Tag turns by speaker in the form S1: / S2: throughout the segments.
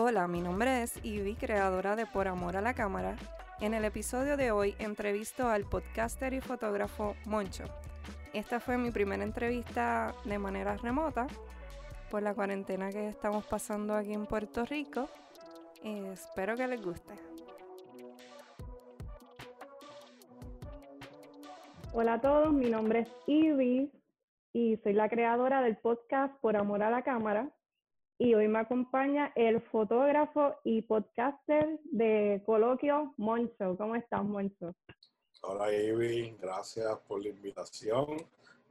S1: Hola, mi nombre es Ivy, creadora de Por Amor a la Cámara. En el episodio de hoy entrevisto al podcaster y fotógrafo Moncho. Esta fue mi primera entrevista de manera remota por la cuarentena que estamos pasando aquí en Puerto Rico. espero que les guste.
S2: Hola a todos, mi nombre es Ivy y soy la creadora del podcast Por Amor a la Cámara. Y hoy me acompaña el fotógrafo y podcaster de Coloquio, Moncho. ¿Cómo estás, Moncho?
S3: Hola, Ivy. Gracias por la invitación.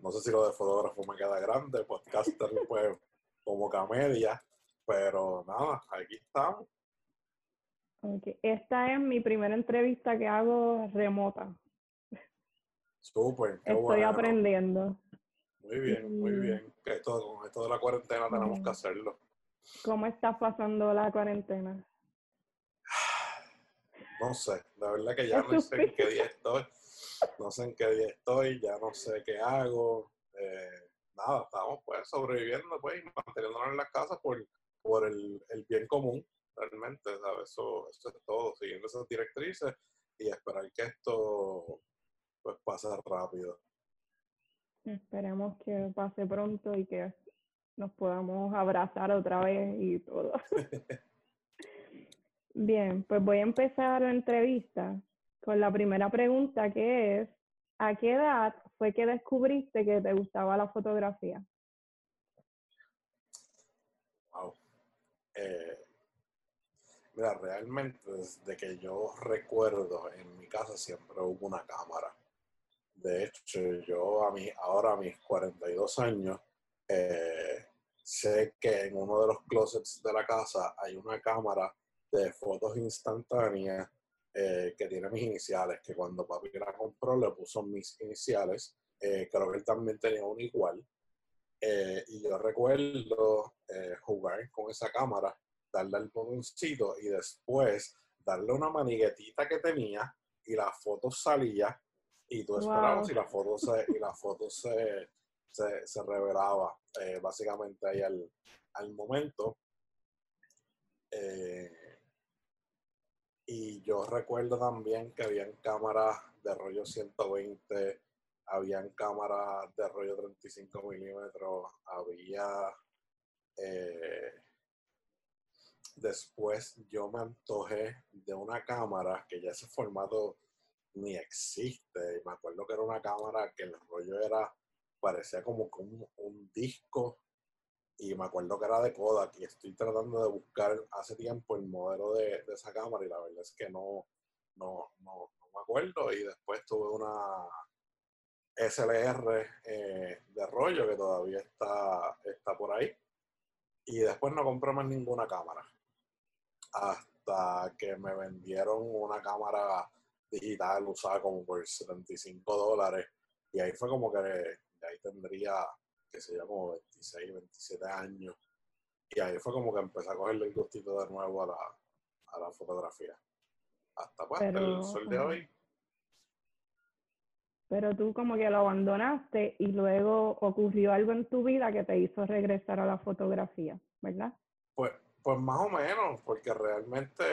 S3: No sé si lo de fotógrafo me queda grande, podcaster pues como camedia, pero nada, aquí estamos.
S2: Esta es mi primera entrevista que hago remota.
S3: Súper.
S2: Estoy aprendiendo.
S3: Muy bien, muy bien. Esto, con esto de la cuarentena tenemos que hacerlo.
S2: ¿Cómo estás pasando la cuarentena?
S3: No sé, la verdad que ya no sé en qué día estoy. No sé en qué día estoy, ya no sé qué hago. Eh, nada, estamos pues sobreviviendo pues y manteniéndonos en las casas por, por el, el bien común, realmente, ¿sabes? Eso, eso es todo, siguiendo esas directrices y esperar que esto pues pase rápido.
S2: Esperemos que pase pronto y que nos podamos abrazar otra vez y todo. Bien, pues voy a empezar la entrevista con la primera pregunta que es, ¿a qué edad fue que descubriste que te gustaba la fotografía?
S3: Wow. Eh, mira, realmente desde que yo recuerdo, en mi casa siempre hubo una cámara. De hecho, yo a mí, ahora a mis 42 años, eh, sé que en uno de los closets de la casa hay una cámara de fotos instantáneas eh, que tiene mis iniciales, que cuando papi la compró le puso mis iniciales. Eh, creo que él también tenía un igual. Eh, y yo recuerdo jugar con esa cámara, darle al botoncito y después darle una maniguetita que tenía y la foto salía y tú esperabas y la foto se, y la foto se, se, revelaba eh, básicamente ahí al, al momento. Eh, y yo recuerdo también que habían cámaras de rollo 120, habían cámaras de rollo 35 milímetros, había... Eh, después yo me antojé de una cámara que ya ese formato ni existe. Y me acuerdo que era una cámara que el rollo era parecía como un, un disco y me acuerdo que era de Kodak y estoy tratando de buscar hace tiempo el modelo de, de esa cámara y la verdad es que no, no, no, me acuerdo y después tuve una SLR eh, de rollo que todavía está, está por ahí y después no compré más ninguna cámara hasta que me vendieron una cámara digital usada como por 75 dólares y ahí fue como que ahí tendría, que se yo, como 26, 27 años. Y ahí fue como que empecé a cogerle el gustito de nuevo a la, a la fotografía. Hasta pues, el sol de hoy.
S2: Pero tú como que lo abandonaste y luego ocurrió algo en tu vida que te hizo regresar a la fotografía, ¿verdad?
S3: Pues, pues más o menos, porque realmente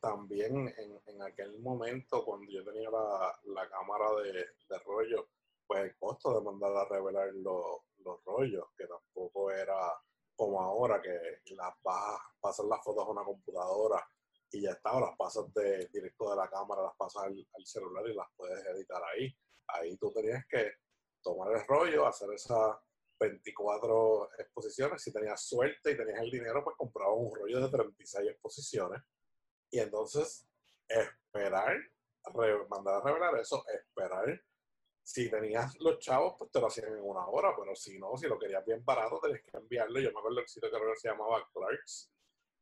S3: también en, en aquel momento, cuando yo tenía la, la cámara de, de rollo, pues el costo de mandar a revelar los, los rollos, que tampoco era como ahora que las vas, pasas las fotos a una computadora y ya está, las pasas de, directo de la cámara, las pasas al, celular y las puedes editar ahí. Ahí tú tenías que tomar el rollo, hacer esas 24 exposiciones. Si tenías suerte y tenías el dinero, pues comprabas un rollo de 36 exposiciones. Y entonces esperar, mandar a revelar eso, esperar si tenías los chavos, pues te lo hacían en una hora, pero si no, si lo querías bien barato, tenías que enviarlo. Yo me acuerdo el sitio que se llamaba Clarks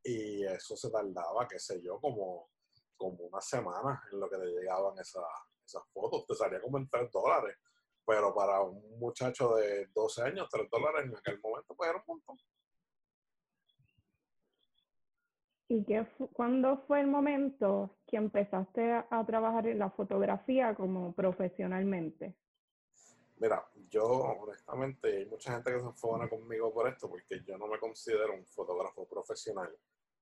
S3: y eso se tardaba, qué sé yo, como, como una semana en lo que te llegaban esas, esas fotos. Te salía como en 3 dólares, pero para un muchacho de 12 años, 3 dólares en aquel momento, pues era un montón.
S2: ¿Y qué cuándo fue el momento que empezaste a, trabajar en la fotografía como profesionalmente?
S3: Mira, yo honestamente, hay mucha gente que se enfona conmigo por esto, porque yo no me considero un fotógrafo profesional.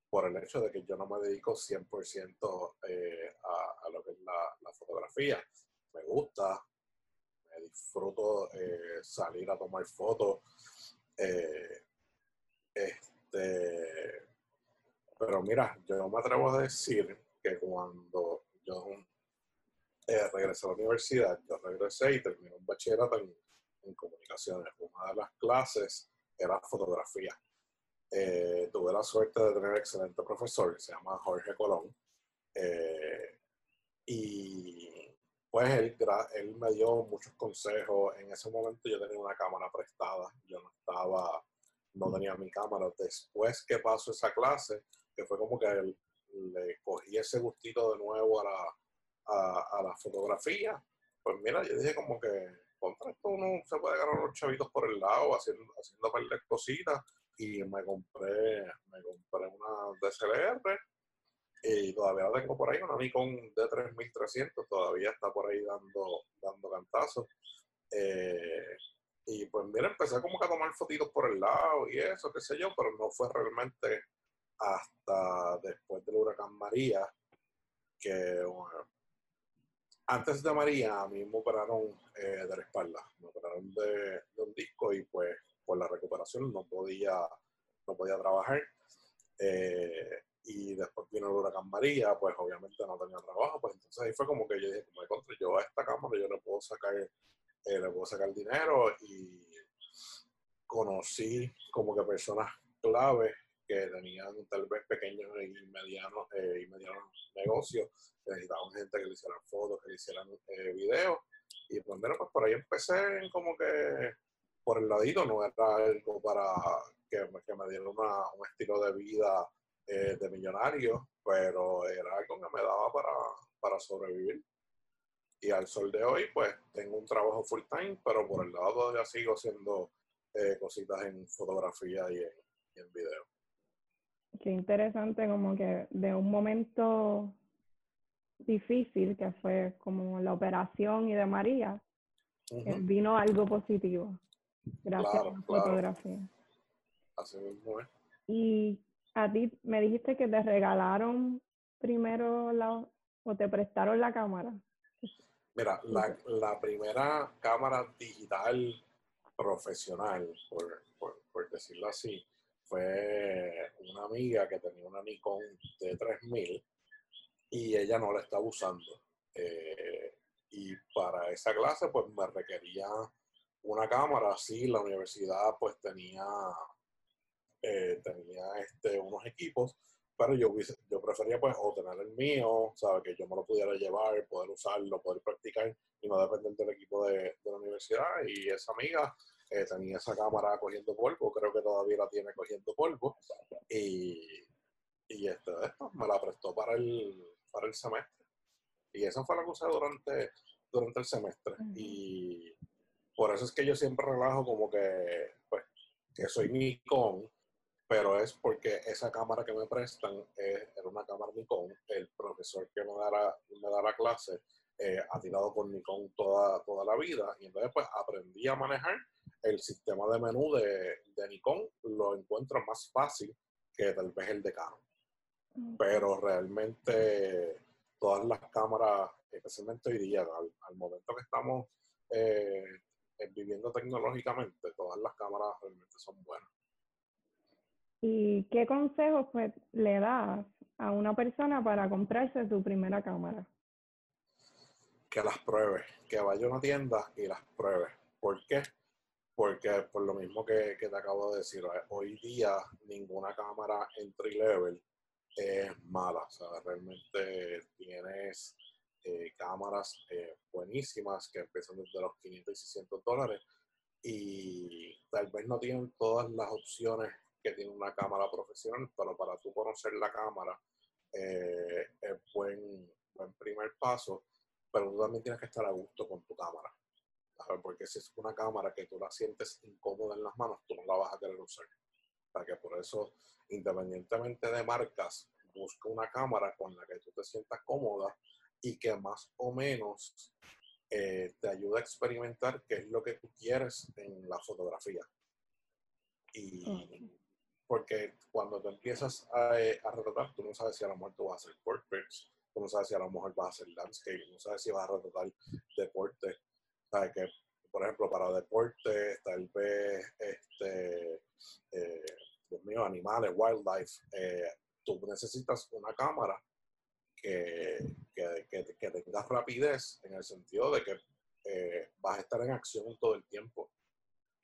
S3: por el hecho de que yo no me dedico 100% eh, a, a, lo que es la, fotografía. Me gusta, me disfruto eh, salir a tomar fotos. Eh, este, pero mira, yo me atrevo a decir que cuando yo regresé a la universidad, yo regresé y terminé un bachillerato en, comunicaciones. Una de las clases era fotografía. Eh, tuve la suerte de tener un excelente profesor, se llama Jorge Colón. Eh, y pues él, él me dio muchos consejos. En ese momento yo tenía una cámara prestada, yo no estaba, no tenía mi cámara. Después que pasó esa clase, que fue como que le cogí ese gustito de nuevo a la, a, la fotografía, pues mira, yo dije como que contra esto uno se puede ganar unos chavitos por el lado, haciendo, haciendo cositas y me compré, me compré una DSLR y todavía la tengo por ahí, una Nikon D3300, todavía está por ahí dando, dando cantazos. Eh, y pues mira, empecé como que a tomar fotitos por el lado y eso, qué sé yo, pero no fue realmente hasta después del huracán María que antes de María a mí me operaron eh, de la espalda, me operaron de, de un disco y pues por la recuperación no podía, no podía trabajar. Eh, y después vino el huracán María, pues obviamente no tenía trabajo, pues entonces ahí fue como que yo dije, como contra yo a esta cámara yo le puedo sacar, eh, le puedo sacar dinero y conocí como que personas clave que tenían tal vez pequeños y medianos, eh, y medianos negocios, necesitaban gente que le hicieran fotos, que le hicieran videos. Y pues, pues por ahí empecé como que por el ladito, no era algo para que, que me diera un estilo de vida eh, de millonario, pero era algo que me daba para, para sobrevivir. Y al sol de hoy, pues tengo un trabajo full time, pero por el lado todavía sigo haciendo eh, cositas en fotografía y en, y en video.
S2: Qué interesante, como que de un momento difícil que fue como la operación y de María, eh, vino algo positivo. Gracias a la fotografía.
S3: Así mismo es.
S2: Y a ti me dijiste que te regalaron primero la, o te prestaron la cámara.
S3: Mira, la, la primera cámara digital profesional, por, por, decirlo así, fue una amiga que tenía una Nikon D3000 y ella no la estaba usando. Eh, y para esa clase, pues me requería una cámara, sí, la universidad pues tenía, eh, tenía este, unos equipos, pero yo, yo prefería pues o tener el mío, ¿sabes? Que yo me lo pudiera llevar, poder usarlo, poder practicar y no depender del equipo de, la universidad. Y esa amiga eh, tenía esa cámara cogiendo polvo, creo que todavía la tiene cogiendo polvo. Y, y este, esto me la prestó para el, para el semestre. Y eso fue la cosa durante, durante el semestre. Y por eso es que yo siempre relajo como que, pues, que soy Nikon, pero es porque esa cámara que me prestan es, era una cámara Nikon. El profesor que me da la, me da la clase eh, ha tirado con Nikon toda, toda la vida y entonces pues aprendí a manejar el sistema de menú de, de Nikon. Lo encuentro más fácil que tal vez el de Canon. Pero realmente todas las cámaras, especialmente hoy día, al, momento que estamos eh, viviendo tecnológicamente, todas las cámaras realmente son buenas.
S2: ¿Y qué consejos pues, le das a una persona para comprarse su primera cámara?
S3: Que las pruebe, que vaya a una tienda y las pruebe. ¿Por qué? Porque por lo mismo que, que te acabo de decir, hoy día ninguna cámara entry level es mala. O sea, realmente tienes eh, cámaras eh, buenísimas que empiezan desde los 500 y 600 dólares y tal vez no tienen todas las opciones que tiene una cámara profesional, pero para tú conocer la cámara eh, es buen, buen primer paso, pero tú también tienes que estar a gusto con tu cámara. Porque si es una cámara que tú la sientes incómoda en las manos, tú no la vas a querer usar. O que por eso, independientemente de marcas, busca una cámara con la que tú te sientas cómoda y que más o menos eh, te ayuda a experimentar qué es lo que tú quieres en la fotografía. Y porque cuando tú empiezas a, eh, a retratar, tú no sabes si a lo mejor tú vas a hacer portraits, tú no sabes si a lo mejor vas a hacer landscape, no sabes si vas a retratar deporte. Sabes que, por ejemplo, para deporte, tal vez, este, eh, Dios animales, wildlife, eh, tú necesitas una cámara que, que, que, que tenga rapidez en el sentido de que eh, vas a estar en acción todo el tiempo.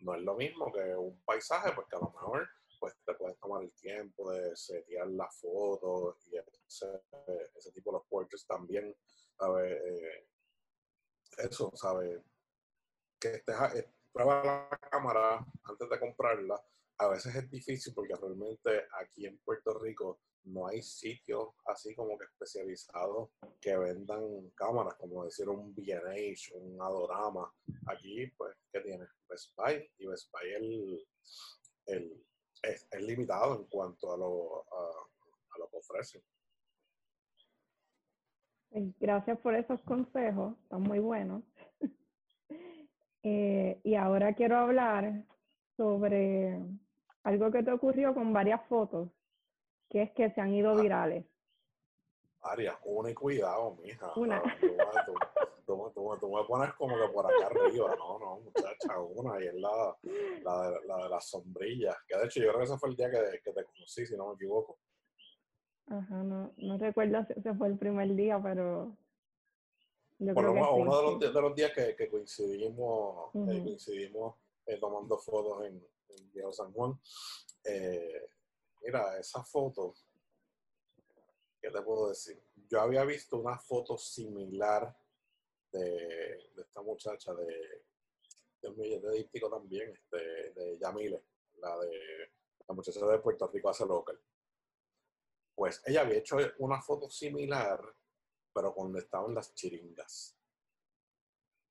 S3: No es lo mismo que un paisaje, porque a lo mejor pues te puedes tomar el tiempo de setear la foto y ese, ese tipo de portraits también. Eh, eso, ¿sabes? Que estés, eh, prueba la cámara antes de comprarla. A veces es difícil porque realmente aquí en Puerto Rico no hay sitios así como que especializados que vendan cámaras, como decir un B&H, un Adorama. Aquí, pues, ¿qué tiene? Best Buy. Y Best Buy el, limitado en cuanto a lo, a, a lo que ofrecen.
S2: Gracias por esos consejos, están muy buenos. eh, y ahora quiero hablar sobre algo que te ocurrió con varias fotos que es que se han ido virales.
S3: Aria, una y cuidado, mija.
S2: Una.
S3: Tú, tú, tú, tú, me pones como que por acá arriba. No, no, muchacha, una. Y es la, la, de, la de las sombrillas. Que de hecho yo creo que ese fue el día que, que te conocí, si no me equivoco.
S2: Ajá, no, no recuerdo si ese fue el primer día, pero...
S3: Yo por lo menos sí, uno de los, de los días que, que coincidimos, uh -huh. eh, coincidimos eh, tomando fotos en, en Viejo San Juan. Eh, mira, esa foto, ¿qué te puedo decir? Yo había visto una foto similar de, esta muchacha de, de díptico también, este, de Yamile, la de la muchacha de Puerto Rico hace local. Pues ella había hecho una foto similar, pero cuando estaban las chiringas.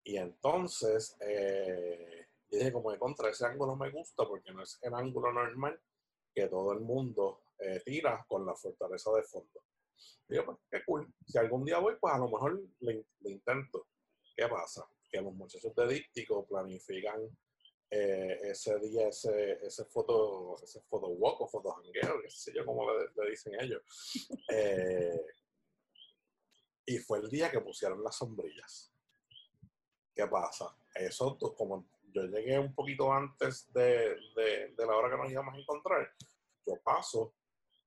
S3: Y entonces, eh, dije como de contra ese ángulo me gusta porque no es el ángulo normal que todo el mundo eh, tira con la fortaleza de fondo. Yo, pues, qué cool. Si algún día voy, pues a lo mejor le, le intento. ¿Qué pasa? Que los muchachos de Díptico planifican eh, ese día, ese, ese foto, ese foto walk o foto jangueo, qué sé yo cómo le, le dicen ellos. Eh, y fue el día que pusieron las sombrillas. ¿Qué pasa? Eso, como yo llegué un poquito antes de, de, de, la hora que nos íbamos a encontrar, yo paso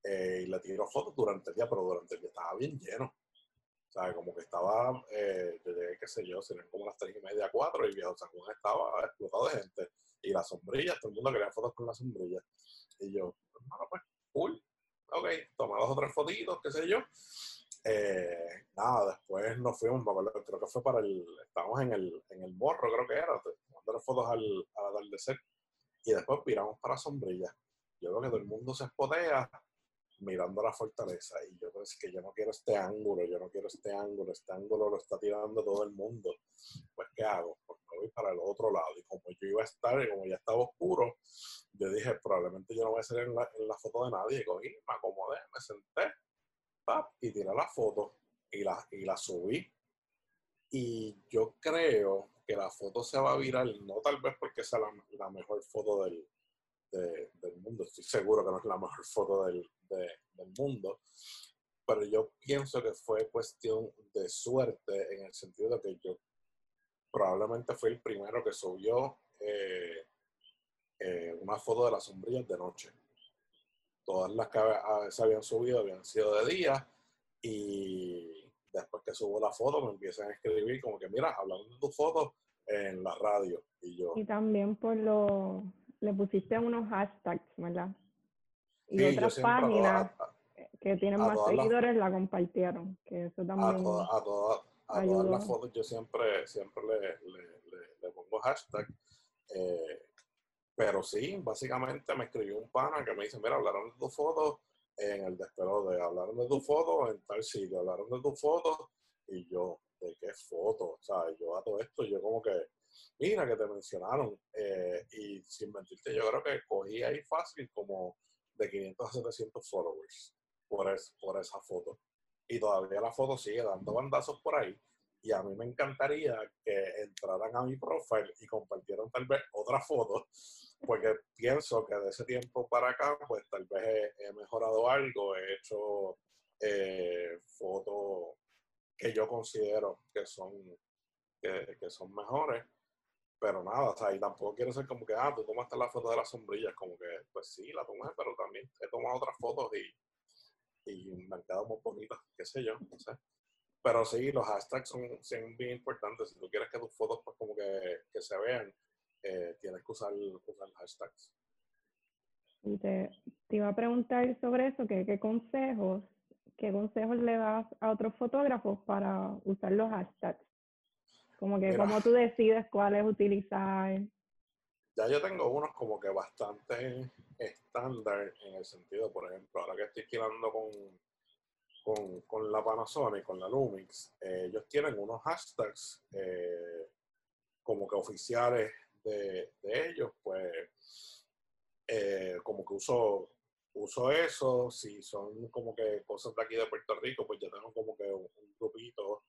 S3: eh, y le tiro fotos durante el día, pero durante el día estaba bien lleno. O sea, como que estaba, eh, qué sé yo, serían como las tres y media, cuatro, y Viejo San Juan estaba explotado de gente. Y las sombrillas, todo el mundo quería fotos con las sombrillas. Y yo, hermano, pues, cool. Ok, tomé dos o tres fotitos, qué sé yo. Eh, nada, después nos fuimos, creo que fue para el, estábamos en el, en el morro, creo que era, tomando fotos al, al atardecer, y después viramos para sombrilla. Yo veo que todo el mundo se espotea mirando la fortaleza, y yo pues que yo no quiero este ángulo, yo no quiero este ángulo, este ángulo lo está tirando todo el mundo. Pues, ¿qué hago? Pues me voy para el otro lado, y como yo iba a estar, y como ya estaba oscuro, yo dije, probablemente yo no voy a salir en la, en la foto de nadie, y me acomodé, me senté, y tiré la foto y la, y la subí. Y yo creo que la foto se va a viral, no tal vez porque sea la, la mejor foto del, de, del, mundo, estoy seguro que no es la mejor foto del, de, del mundo, pero yo pienso que fue cuestión de suerte en el sentido de que yo probablemente fui el primero que subió eh, eh, una foto de las sombrillas de noche todas las que se habían subido habían sido de día y después que subo la foto me empiezan a escribir como que mira, hablando de tu foto en la radio y yo.
S2: Y también por lo, le pusiste unos hashtags, ¿verdad? Y sí, otras páginas a, que tienen más seguidores la, la, compartieron, que eso también
S3: A, toda, a, toda, a todas las fotos yo siempre, siempre le, le, le, le pongo hashtag. Eh, pero sí, básicamente me escribió un pana que me dice, mira, hablaron de tu foto en el despelote, hablaron de tu foto en tal sitio, hablaron de tu foto y yo, ¿de qué foto? O sea, yo a todo esto, yo como que, mira que te mencionaron eh, y sin mentirte, yo creo que cogí ahí fácil como de 500 a 700 followers por, es, por esa foto. Y todavía la foto sigue dando bandazos por ahí. Y a mí me encantaría que entraran a mi profile y compartieran tal vez otra foto porque pienso que de ese tiempo para acá, pues tal vez he, mejorado algo, he hecho eh, fotos que yo considero que son, que, que, son mejores, pero nada, o sea, y tampoco quiero ser como que, ah, tú tomaste la foto de las sombrillas, como que, pues sí, la tomé, pero también he tomado otras fotos y, y me han quedado muy bonitas, qué sé yo. Pero sí, los hashtags son, son bien importantes. Si tú quieres que tus fotos pues como que, que se vean, eh, tienes que usar, usar hashtags.
S2: Y te, te, iba a preguntar sobre eso, que, qué consejos, qué consejos le das a otros fotógrafos para usar los hashtags. Como que cómo tú decides cuáles utilizar.
S3: Ya yo tengo unos como que bastante estándar en el sentido, por ejemplo, ahora que estoy tirando con, con, con la Panasonic, con la Lumix, eh, ellos tienen unos hashtags eh, como que oficiales de, ellos, pues eh, como que uso, uso eso, si son como que cosas de aquí de Puerto Rico, pues yo tengo como que un, grupito,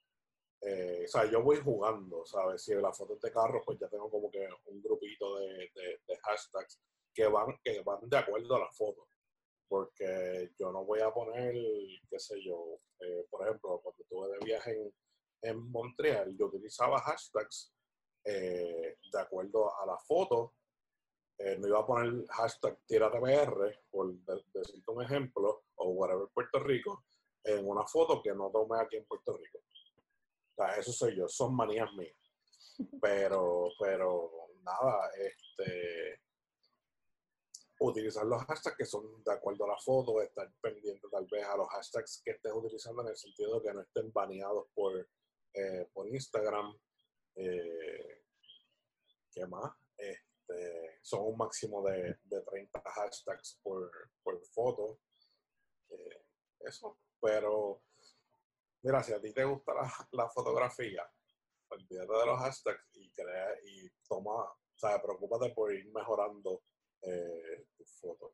S3: eh, o sea, yo voy jugando, ¿sabes? Si la foto es de carro, pues ya tengo como que un grupito de, hashtags que van, que van de acuerdo a la foto. Porque yo no voy a poner, qué sé yo, eh, por ejemplo, cuando estuve de viaje en, Montreal, yo utilizaba hashtags eh, de acuerdo a la foto. No iba a poner hashtag TiraTPR, por decirte un ejemplo, o whatever Puerto Rico, en una foto que no tomé aquí en Puerto Rico. Eso soy yo, son manías mías. Pero, pero nada, este utilizar los hashtags que son de acuerdo a la foto, estar pendiente tal vez a los hashtags que estés utilizando en el sentido de que no estén baneados por, eh, por Instagram. Eh, ¿Qué más? Este, son un máximo de, de 30 hashtags por, por foto. Eh, eso. Pero, mira, si a ti te gusta la, fotografía, olvídate de los hashtags y crea y toma, o sea, preocúpate por ir mejorando eh, tus fotos.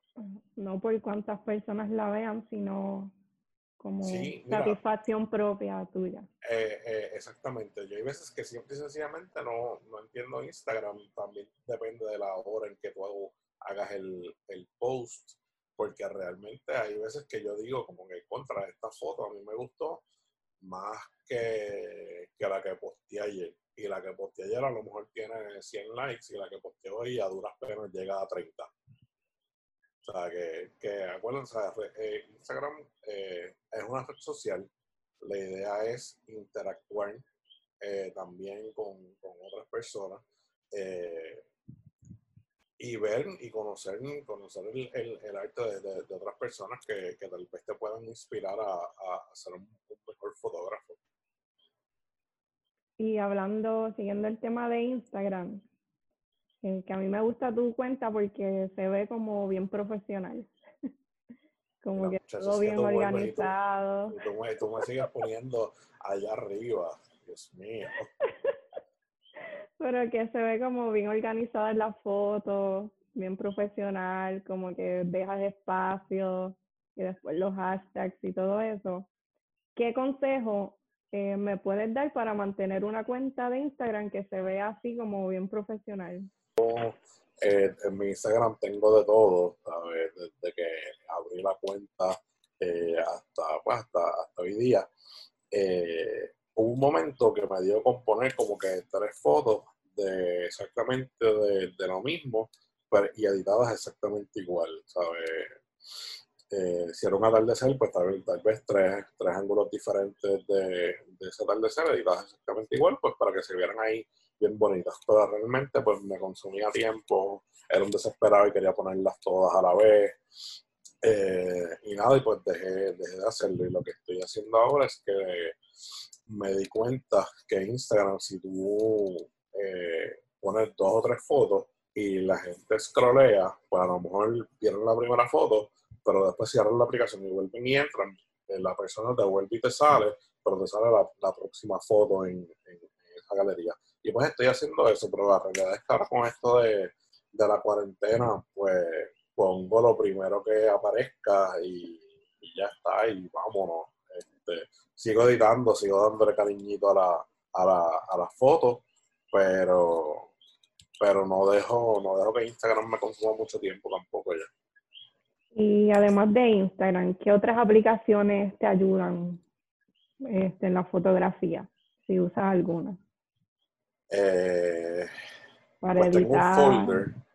S2: No por cuántas personas la vean, sino como satisfacción propia tuya.
S3: Eh, eh, exactamente. Yo hay veces que simple y sencillamente no, no, entiendo Instagram. También depende de la hora en que tú hagas el, el, post. Porque realmente hay veces que yo digo como que contra esta foto a mí me gustó más que, que la que posteé ayer. Y la que posteé ayer a lo mejor tiene 100 likes y la que posteé hoy a duras penas llega a 30. O sea, que, que acuérdense, eh, Instagram eh, es una red social. La idea es interactuar eh, también con, con, otras personas y ver y conocer, conocer el, el, arte de, de, otras personas que, que, tal vez te puedan inspirar a, a ser un, mejor fotógrafo.
S2: Y hablando, siguiendo el tema de Instagram, que a mí me gusta tu cuenta porque se ve como bien profesional. como que todo bien organizado.
S3: tú, me, sigues poniendo allá arriba, Dios mío.
S2: Pero que se ve como bien organizada en la foto, bien profesional, como que dejas espacio y después los hashtags y todo eso. ¿Qué consejo eh, me puedes dar para mantener una cuenta de Instagram que se vea así como bien profesional?
S3: Eh, en mi Instagram tengo de todo, ¿sabes? Desde que abrí la cuenta eh, hasta, pues, hasta, hasta, hoy día. Hubo un momento que me dio con poner como que tres fotos de exactamente de, lo mismo pero, y editadas exactamente igual, ¿sabes? Eh, si era un atardecer, pues tal, tal vez tres, tres, ángulos diferentes de, de ese atardecer editadas exactamente igual, pues para que se vieran ahí bien bonitas, pero realmente pues me consumía tiempo, era un desesperado y quería ponerlas todas a la vez. Eh, y nada, y pues dejé, dejé, de hacerlo. Y lo que estoy haciendo ahora es que me di cuenta que Instagram, si tú eh, pones dos o tres fotos y la gente scrollea, pues a lo mejor vieron la primera foto, pero después cierran la aplicación y vuelven y entran, eh, la persona te vuelve y te sale, pero te sale la, próxima foto en, en esa galería. Y pues estoy haciendo eso, pero la realidad es que ahora con esto de, la cuarentena, pues pongo lo primero que aparezca y, ya está, y vámonos. Este, sigo editando, sigo dándole cariñito a la, a la, a las fotos, pero, pero no dejo, no dejo que Instagram me consuma mucho tiempo tampoco ya.
S2: Y además de Instagram, ¿qué otras aplicaciones te ayudan este, en la fotografía? Si usas alguna.
S3: Eh, para pues editar. Tengo un folder.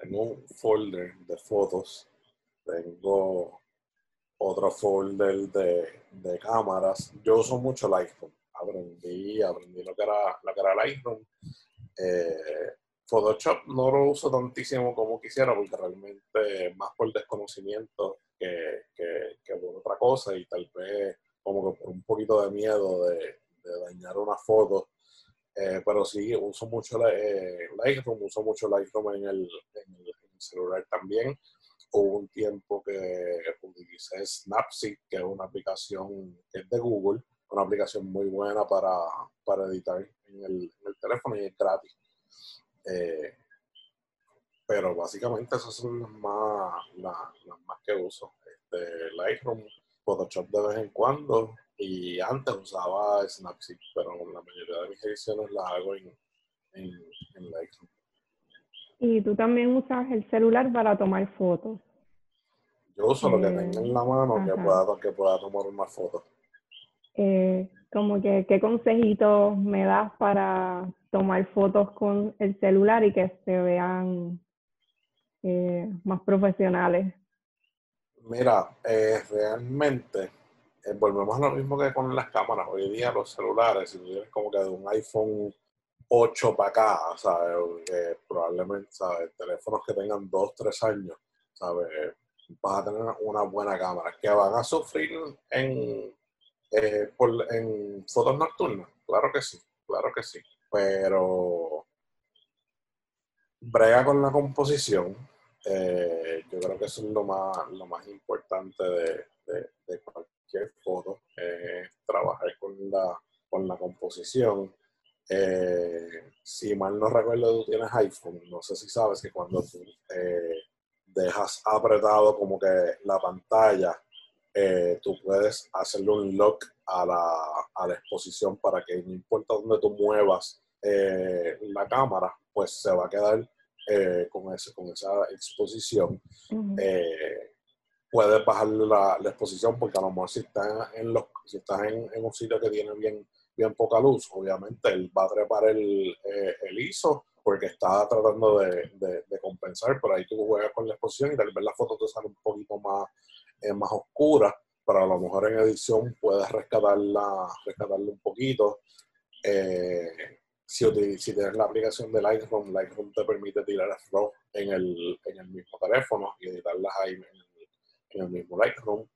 S3: Tengo un folder de fotos. Tengo otro folder de, de cámaras. Yo uso mucho Lightroom. Aprendí, aprendí lo que era, lo que era Lightroom. Eh, Photoshop no lo uso tantísimo como quisiera porque realmente más por desconocimiento que, que, por otra cosa y tal vez como que por un poquito de miedo de, dañar una foto. Eh, pero sí, uso mucho eh, Lightroom, uso mucho Lightroom en el, en el, celular también. Hubo un tiempo que utilicé Snapseed, que es una aplicación que es de Google, una aplicación muy buena para, para editar en el, teléfono y es gratis. Eh, pero básicamente esas son las más, las, más que uso. Este, Lightroom, Photoshop de vez en cuando y antes usaba Snapseed, pero la mayoría de mis ediciones las hago en, Lightroom.
S2: ¿Y tú también usas el celular para tomar fotos?
S3: Yo uso lo que tenga en la mano que pueda, que pueda tomar una foto.
S2: Eh, como que, ¿qué consejitos me das para tomar fotos con el celular y que se vean eh, más profesionales?
S3: Mira, eh, realmente eh, volvemos a lo mismo que con las cámaras. Hoy día los celulares, si tú tienes como que de un iPhone 8 para acá, ¿sabes? probablemente, ¿sabes? Teléfonos que tengan 2, 3 años, ¿sabes? Vas a tener una buena cámara. Que van a sufrir en, en fotos nocturnas, claro que sí, claro que sí pero brega con la composición. Eh, yo creo que eso es lo más, lo más importante de, cualquier foto, trabajar con la, con la composición. Eh, si mal no recuerdo, tú tienes iPhone, no sé si sabes que cuando tú eh, dejas apretado como que la pantalla, tú puedes hacerle un lock a la, exposición para que no importa dónde tú muevas eh, la cámara, pues se va a quedar eh, con, ese, con esa exposición. Eh, puedes bajar la, exposición porque a lo mejor si estás en, los, si estás en, un sitio que tiene bien, poca luz, obviamente él va a trepar el, el ISO porque está tratando de, compensar, pero ahí tú juegas con la exposición y tal vez la foto te sale un poquito más, más oscura pero a lo mejor en edición puedes rescatarla, rescatarla un poquito. Eh, si, tienes la aplicación de Lightroom, Lightroom te permite tirar RAW el, en el mismo teléfono y editarlas ahí en el, mismo Lightroom.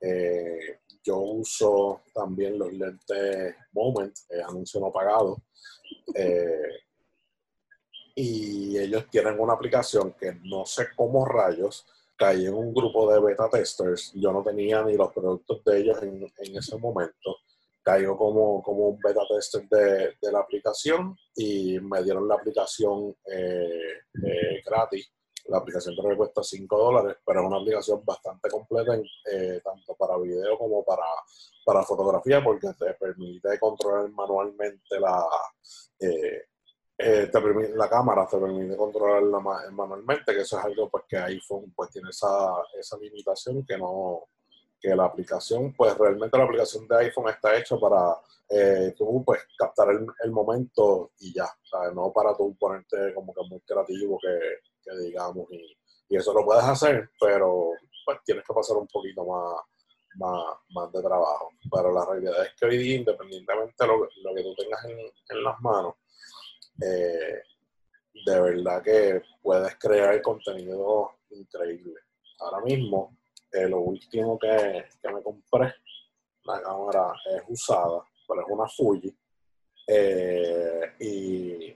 S3: Eh, yo uso también los lentes Moment, eh, anuncio no pagado. y ellos tienen una aplicación que no sé cómo rayos, caí en un grupo de beta testers. Yo no tenía ni los productos de ellos en, en ese momento. Caigo como, como un beta tester de, de, la aplicación y me dieron la aplicación eh, eh, gratis. La aplicación creo que cuesta 5 dólares, pero es una aplicación bastante completa eh, tanto para video como para, para fotografía porque te permite controlar manualmente la, eh, te permite, la cámara te permite controlarla manualmente, que eso es algo pues, que iPhone pues, tiene esa, esa limitación que no que la aplicación, pues realmente la aplicación de iPhone está hecha para eh, tú pues captar el, el, momento y ya, no para tú ponerte como que muy creativo que, digamos y, y, eso lo puedes hacer, pero pues tienes que pasar un poquito más, más, más de trabajo. Pero la realidad es que hoy día, independientemente de lo, lo que tú tengas en, en las manos, eh, de verdad que puedes crear contenido increíble. Ahora mismo, eh, lo último que, me compré, la cámara es usada, pero es una Fuji. Eh, y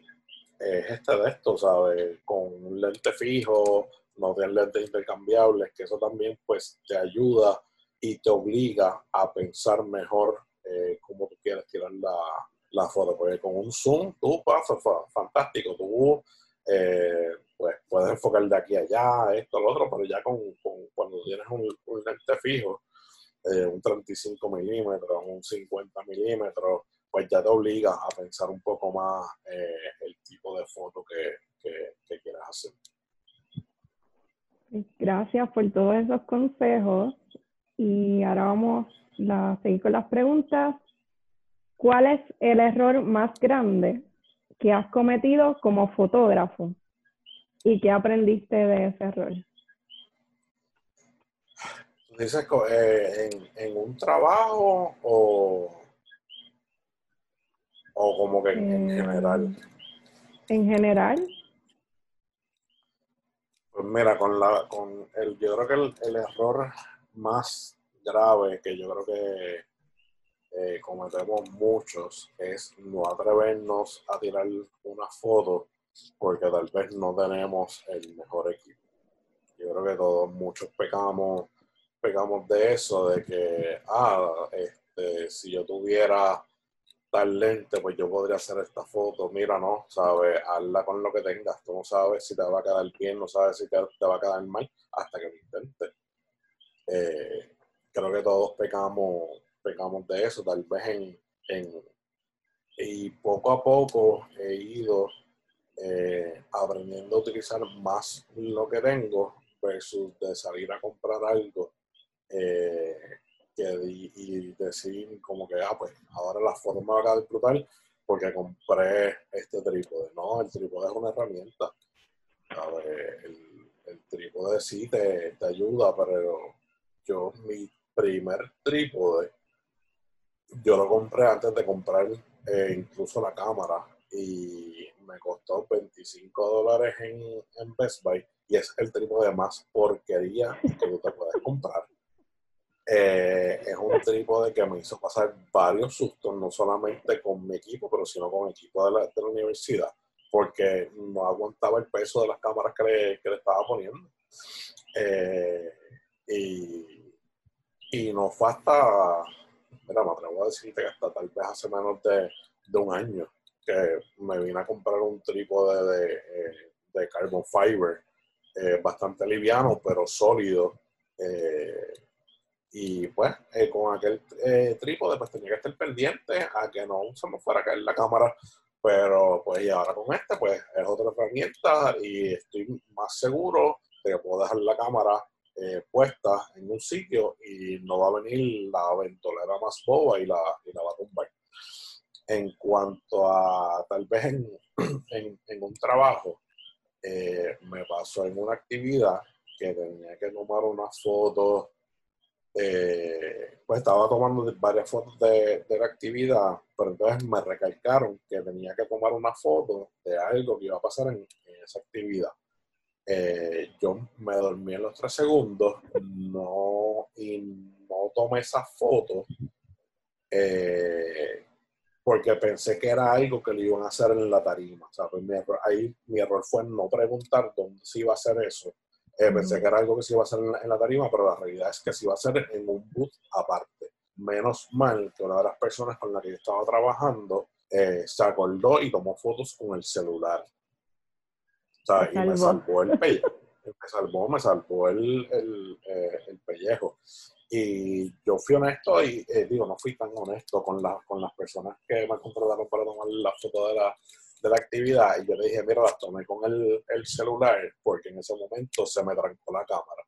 S3: es este de esto, ¿sabes? Con un lente fijo, no tiene lentes intercambiables, que eso también pues te ayuda y te obliga a pensar mejor cómo tú quieres tirar la, la foto, porque con un zoom tú pasas fantástico, tú eh, pues puedes enfocar de aquí a allá, esto, lo otro, pero ya con, cuando tienes un, lente fijo, eh, un 35 milímetros, un 50 milímetros, pues ya te obliga a pensar un poco más eh, el tipo de foto que, que, quieras hacer.
S2: Gracias por todos esos consejos. Y ahora vamos a seguir con las preguntas. ¿Cuál es el error más grande que has cometido como fotógrafo? ¿Y qué aprendiste de ese error?
S3: ¿Dices eh, en, un trabajo o, o como que en, eh, general?
S2: En general.
S3: Pues mira, con la, con el, yo creo que el, error más grave que yo creo que eh, cometemos muchos es no atrevernos a tirar una foto porque tal vez no tenemos el mejor equipo. Yo creo que todos, muchos pecamos pegamos de eso, de que, ah, este, si yo tuviera tal lente, pues yo podría hacer esta foto. Mira, no, sabes, hazla con lo que tengas. Tú no sabes si te va a quedar bien, no sabes si te, va a quedar mal hasta que lo intentes. Eh, creo que todos pecamos, pecamos de eso, tal vez en, en y poco a poco he ido eh, aprendiendo a utilizar más lo que tengo versus de salir a comprar algo eh, y, decir como que, ah, pues ahora la forma a disfrutar porque compré este trípode. No, el trípode es una herramienta. El, el, trípode sí te, te ayuda, pero yo mi primer trípode, yo lo compré antes de comprar eh, incluso la cámara y me costó 25 dólares en, en Best Buy y es el trípode más porquería que tú te puedes comprar. Eh, es un trípode que me hizo pasar varios sustos, no solamente con mi equipo, pero sino con el equipo de la, de la universidad, porque no aguantaba el peso de las cámaras que le, que le estaba poniendo. Eh, y, y, no fue hasta, mira, me atrevo a decirte que hasta tal vez hace menos de, de un año que me vine a comprar un trípode de, de carbon fiber, eh, bastante liviano, pero sólido. Eh, y pues eh, con aquel eh, trípode pues tenía que estar pendiente a que no se me fuera a caer la cámara. Pero pues y ahora con este pues es otra herramienta y estoy más seguro de que puedo dejar la cámara eh, puesta en un sitio y no va a venir la ventolera más boba y la, y la va a tumbar. En cuanto a tal vez en, en, un trabajo, me pasó en una actividad que tenía que tomar unas fotos eh, pues estaba tomando varias fotos de, la actividad, pero entonces me recalcaron que tenía que tomar una foto de algo que iba a pasar en, esa actividad. Eh, yo me dormí en los tres segundos no, y no tomé esa foto eh, porque pensé que era algo que le iban a hacer en la tarima. O sea, pues mi error, ahí mi error fue no preguntar dónde se iba a hacer eso eh, pensé que era algo que se iba a hacer en la, tarima, pero la realidad es que se iba a hacer en un boot aparte. Menos mal que una de las personas con la que yo estaba trabajando eh, se acordó y tomó fotos con el celular. y me salvó el pellejo. Me salvó, me salvó el, el, eh, el pellejo. Y yo fui honesto y digo, no fui tan honesto con, la, con las personas que me contrataron para tomar la foto de la, de la actividad y yo le dije, mira, las tomé con el, el, celular porque en ese momento se me trancó la cámara.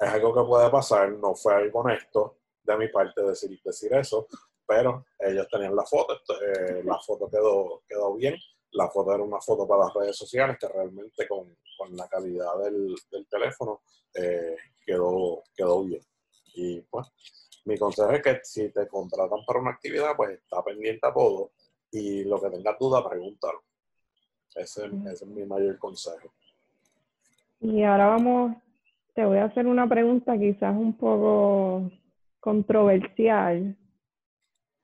S3: Es algo que puede pasar, no fue algo honesto de mi parte decir, decir eso, pero ellos tenían la foto, eh, la foto quedó, quedó bien, la foto era una foto para las redes sociales que realmente con, con la calidad del, del teléfono eh, quedó, quedó bien. Y pues mi consejo es que si te contratan para una actividad, pues está pendiente a todo y lo que tengas duda, pregúntalo. Ese, es mi mayor consejo.
S2: Y ahora vamos, te voy a hacer una pregunta quizás un poco controversial,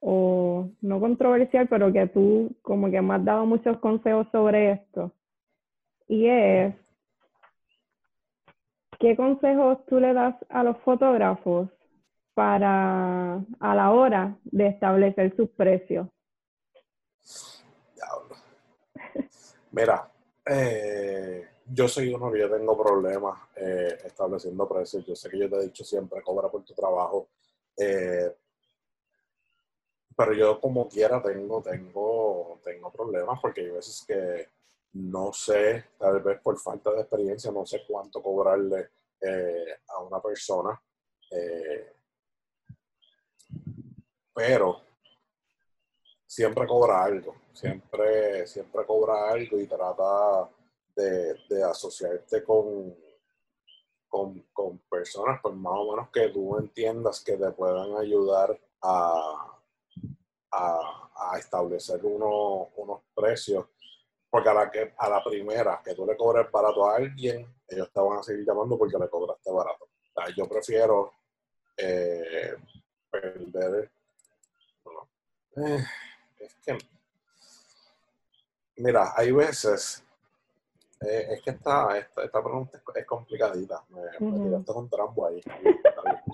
S2: o no controversial, pero que tú como que me has dado muchos consejos sobre esto. Y es, ¿qué consejos tú le das a los fotógrafos para a la hora de establecer sus precios?
S3: Mira, eh, yo soy uno que yo tengo problemas eh, estableciendo precios. Yo sé que yo te he dicho siempre, cobra por tu trabajo. Eh, pero yo como quiera tengo, tengo, tengo problemas porque hay veces que no sé, tal vez por falta de experiencia, no sé cuánto cobrarle eh, a una persona. Eh, pero siempre cobra algo, siempre, siempre cobra algo y trata de, asociarte con, con, personas, pues más o menos que tú entiendas que te puedan ayudar a, a, establecer unos precios. Porque a la, que, a la primera que tú le cobres barato a alguien, ellos te van a seguir llamando porque le cobraste barato. yo prefiero eh, perder. Eh, es que, mira, hay veces eh, es que esta, esta, esta, pregunta es, complicadita. Me, uh tiraste un trambo ahí.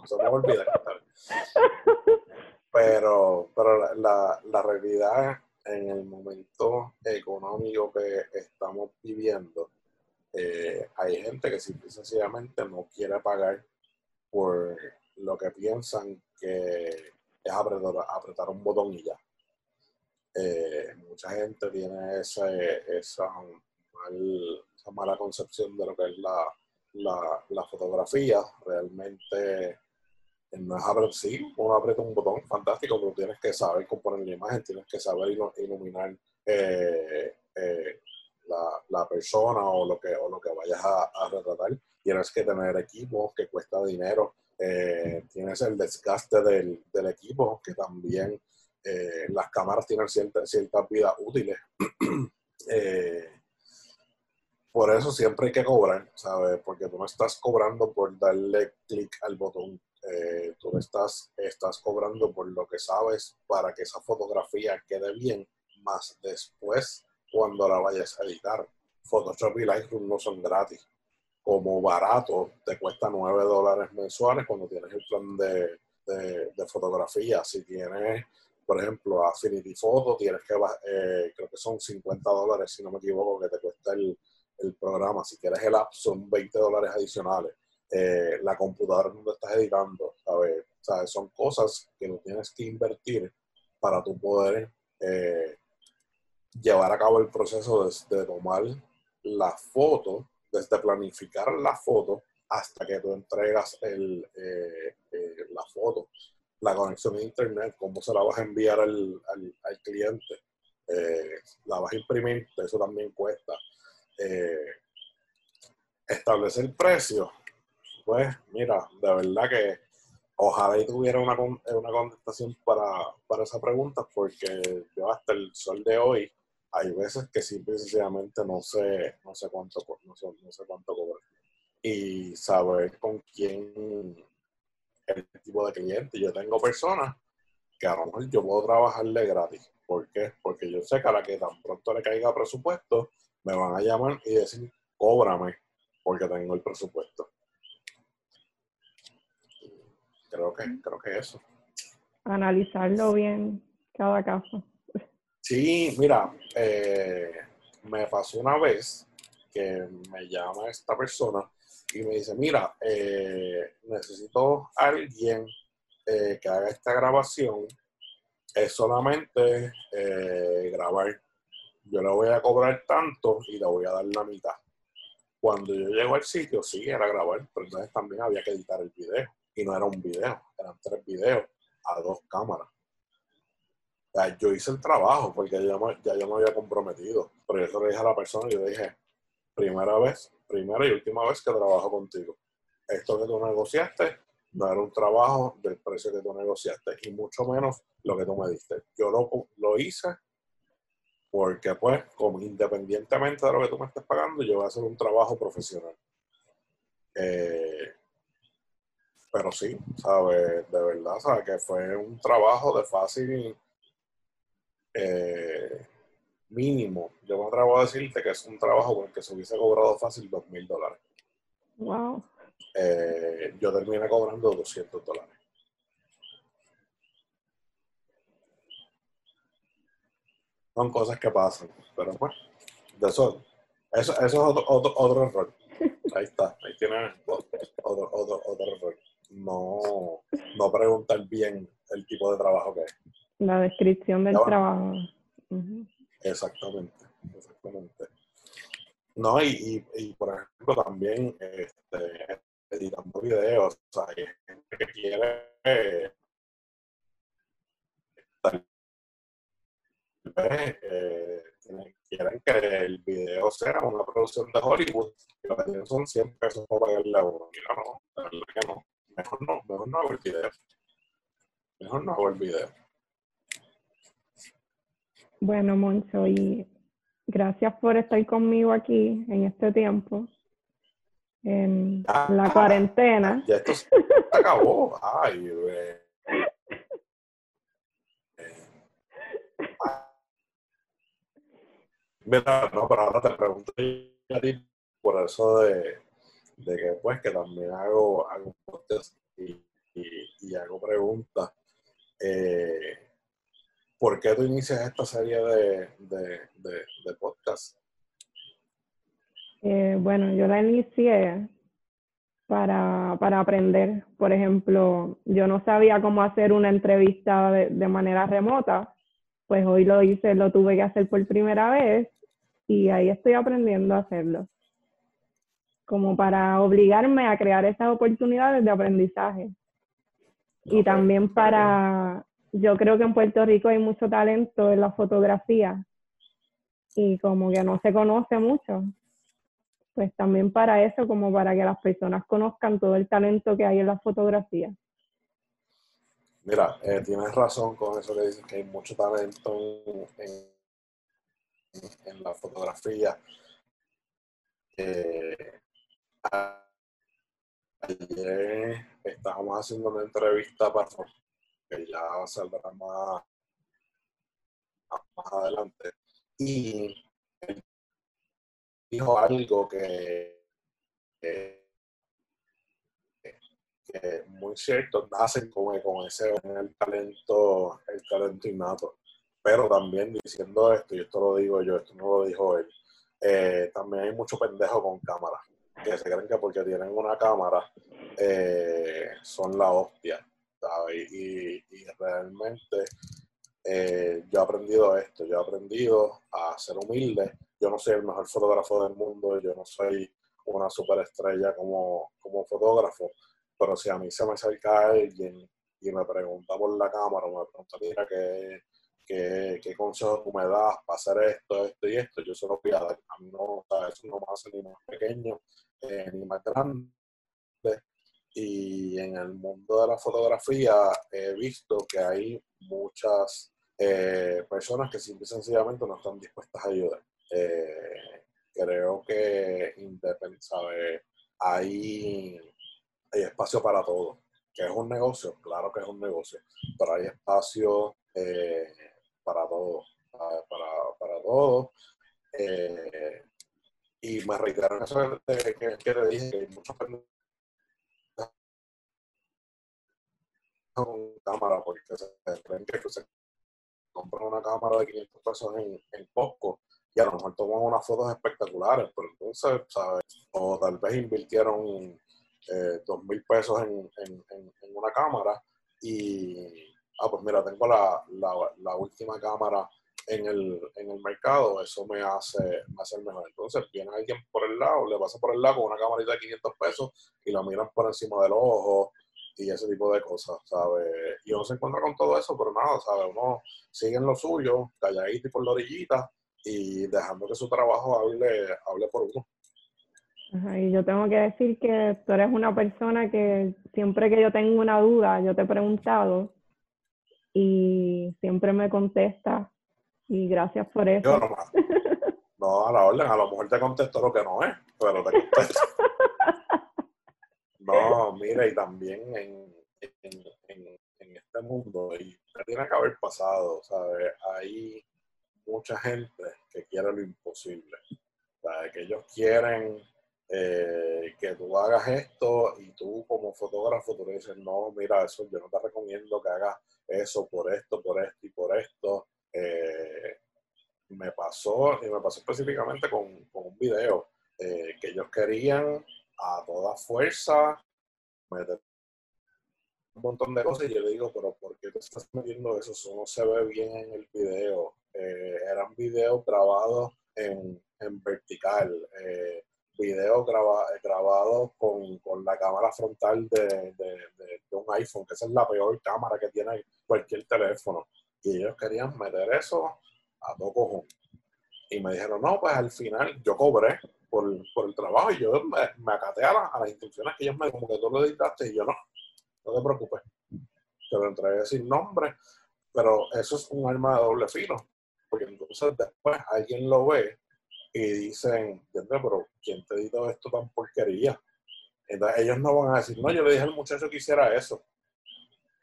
S3: Se me olvida. Pero, pero la, la, realidad en el momento económico que estamos viviendo, eh, hay gente que simple y sencillamente no quiere pagar por lo que piensan que es apretar, un botón y ya. Eh, mucha gente tiene esa esa mala concepción de lo que es la, la, fotografía. Realmente no es abrir, sí, uno aprieta un botón fantástico, pero tienes que saber componer la imagen, tienes que saber iluminar eh, eh, la, persona o lo que, o lo que vayas a, retratar. Tienes que tener equipo que cuesta dinero. tienes el desgaste del, del equipo, que también las cámaras tienen ciertas ciertas vidas útiles. por eso siempre hay que cobrar, ¿sabes? Porque tú no estás cobrando por darle clic al botón. Eh, tú estás, estás cobrando por lo que sabes para que esa fotografía quede bien, más después cuando la vayas a editar. Photoshop y Lightroom no son gratis. Como barato, te cuesta 9 dólares mensuales cuando tienes el plan de, de, fotografía. Si tienes, por ejemplo, Affinity Photo, tienes que, eh, creo que son 50 dólares, si no me equivoco, que te cuesta el, el programa. Si quieres el app, son 20 dólares adicionales. Eh, la computadora donde estás editando, ¿sabes? Son cosas que no tienes que invertir para tu poder eh, llevar a cabo el proceso de, tomar la foto, desde planificar la foto hasta que tú entregas el, eh, la foto, la conexión a internet, cómo se la vas a enviar al, al cliente, la vas a imprimir, eso también cuesta eh, establecer precio, pues mira, de verdad que ojalá y tuviera una, una contestación para, para esa pregunta, porque yo hasta el sol de hoy hay veces que simple y sencillamente no sé, no sé cuánto, no sé, no sé cuánto cobrar. Y saber con quién el tipo de cliente. Yo tengo personas que a lo mejor yo puedo trabajarle gratis. ¿Por qué? Porque yo sé que a la que tan pronto le caiga presupuesto, me van a llamar y decir, cóbrame, porque tengo el presupuesto. Creo que, creo que eso.
S2: Analizarlo bien cada caso.
S3: Sí, mira, eh, me pasó una vez que me llama esta persona y me dice, mira, eh, necesito a alguien eh, que haga esta grabación. Es solamente grabar yo le voy a cobrar tanto y le voy a dar la mitad. Cuando yo llego al sitio, sí, era grabar, pero entonces también había que editar el video. Y no era un video, eran tres videos a dos cámaras. Yo hice el trabajo porque ya, ya yo me había comprometido. Pero yo le dije a la persona, yo dije, primera vez, primera y última vez que trabajo contigo. Esto que tú negociaste no era un trabajo del precio que tú negociaste y mucho menos lo que tú me diste. Yo lo, lo hice porque pues, como independientemente de lo que tú me estés pagando, yo voy a hacer un trabajo profesional. Eh, pero sí, ¿sabes? De verdad, ¿sabes? Que fue un trabajo de fácil eh, mínimo. Yo me atrevo a decirte que es un trabajo con el que se hubiese cobrado fácil dos mil dólares.
S2: Wow.
S3: Eh, yo terminé cobrando 200 dólares. son cosas que pasan. Pero pues, de eso, eso, eso es otro, otro, error. Ahí está, ahí tiene otro, otro, otro error. No, no preguntar bien el tipo de trabajo que es.
S2: La descripción del trabajo.
S3: Exactamente, exactamente. No, y, y, por ejemplo también este, editando videos, o sea, hay gente que quiere eh, eh, quieren que el video sea una producción de Hollywood y lo que son 100 pesos para pagarle a uno. No, la verdad que no. Mejor no, mejor no hago el video. Mejor no hago el video.
S2: Bueno, Moncho, y gracias por estar conmigo aquí en este tiempo, en la cuarentena.
S3: Ya esto se acabó. Ay, güey. Mira, no, pero ahora te pregunto a ti por eso de, de que pues que también hago, hago y, y, hago preguntas. Eh, ¿Por qué tú inicias esta serie de, de, de, podcast?
S2: Eh, bueno, yo la inicié para, para, aprender. Por ejemplo, yo no sabía cómo hacer una entrevista de, de, manera remota, pues hoy lo hice, lo tuve que hacer por primera vez y ahí estoy aprendiendo a hacerlo. Como para obligarme a crear esas oportunidades de aprendizaje. y también para, yo creo que en Puerto Rico hay mucho talento en la fotografía y como que no se conoce mucho. Pues también para eso, como para que las personas conozcan todo el talento que hay en la fotografía.
S3: Mira, eh, tienes razón con eso que dices, que hay mucho talento en, en la fotografía. Eh, ayer estábamos haciendo una entrevista para que ya saldrá más, más adelante. Y dijo algo que, muy cierto, nacen con, con ese el talento, el talento innato pero también diciendo esto, y esto lo digo yo, esto no lo dijo él, eh, también hay mucho pendejo con cámara, que se creen que porque tienen una cámara eh, son la hostia, ¿sabes? Y, realmente eh, yo he aprendido esto, yo he aprendido a ser humilde, yo no soy el mejor fotógrafo del mundo, yo no soy una superestrella como, como fotógrafo, pero si a mí se me acerca alguien y me pregunta por la cámara, me pregunta, mira, que ¿qué, qué consejo tú me das para hacer esto, esto y esto? Yo se lo voy a dar. Mí no, eso no me hace ni más pequeño ni más grande. Y en el mundo de la fotografía he visto que hay muchas eh, personas que simple y sencillamente no están dispuestas a ayudar. Eh, creo que independiente, Hay, hay espacio para todo. Que es un negocio, claro que es un negocio, pero hay espacio eh, para todos, para, para. Eh, y me reitero eso que, que, le dije, que muchos con cámara, porque se creen que se compran una cámara de 500 pesos en, en Costco y a lo mejor toman unas fotos espectaculares, pero entonces, ¿sabes? O tal vez invirtieron eh, dos mil pesos en, en, una cámara y ah, pues mira, tengo la, la última cámara en el, en el, mercado, eso me hace, me hace mejor. Entonces viene alguien por el lado, le pasa por el lado con una camarita de 500 pesos y la miran por encima del ojo y ese tipo de cosas, ¿sabes? Y uno se encuentra con todo eso, pero nada, ¿sabes? Uno sigue en lo suyo, calladito y por la orillita y dejando que su trabajo hable, hable por uno.
S2: y yo tengo que decir que tú eres una persona que siempre que yo tengo una duda, yo te he preguntado y siempre me contesta y gracias por eso.
S3: no, no, a la orden, a lo mejor te contesto lo que no es, pero te contesto. no, mira, y también en, en, en, este mundo, y tiene que haber pasado, ¿sabes? Hay mucha gente que quiere lo imposible, ¿sabes? Que ellos quieren eh, que tú hagas esto y tú como fotógrafo tú le dices, no, mira, eso yo no te recomiendo que hagas eso por esto, por esto y por esto. Eh, me pasó, y me pasó específicamente con, un video eh, que ellos querían a toda fuerza meter un montón de cosas y yo le digo, pero ¿por qué te estás metiendo eso? Eso no se ve bien en el video. Eh, eran videos grabados en, en vertical, eh, videos grabados con, con, la cámara frontal de, de, de, un iPhone, que esa es la peor cámara que tiene cualquier teléfono. Y ellos querían meter eso a todo cojón. Y me dijeron, no, pues al final yo cobré por, por el trabajo y yo me, me a, las instrucciones que ellos me como que tú lo editaste y yo no, no te preocupes. Te lo entregué sin nombre, pero eso es un arma de doble filo, porque entonces después alguien lo ve y dicen, pero ¿quién te editó esto tan porquería? Entonces ellos no van a decir, no, yo le dije al muchacho que hiciera eso.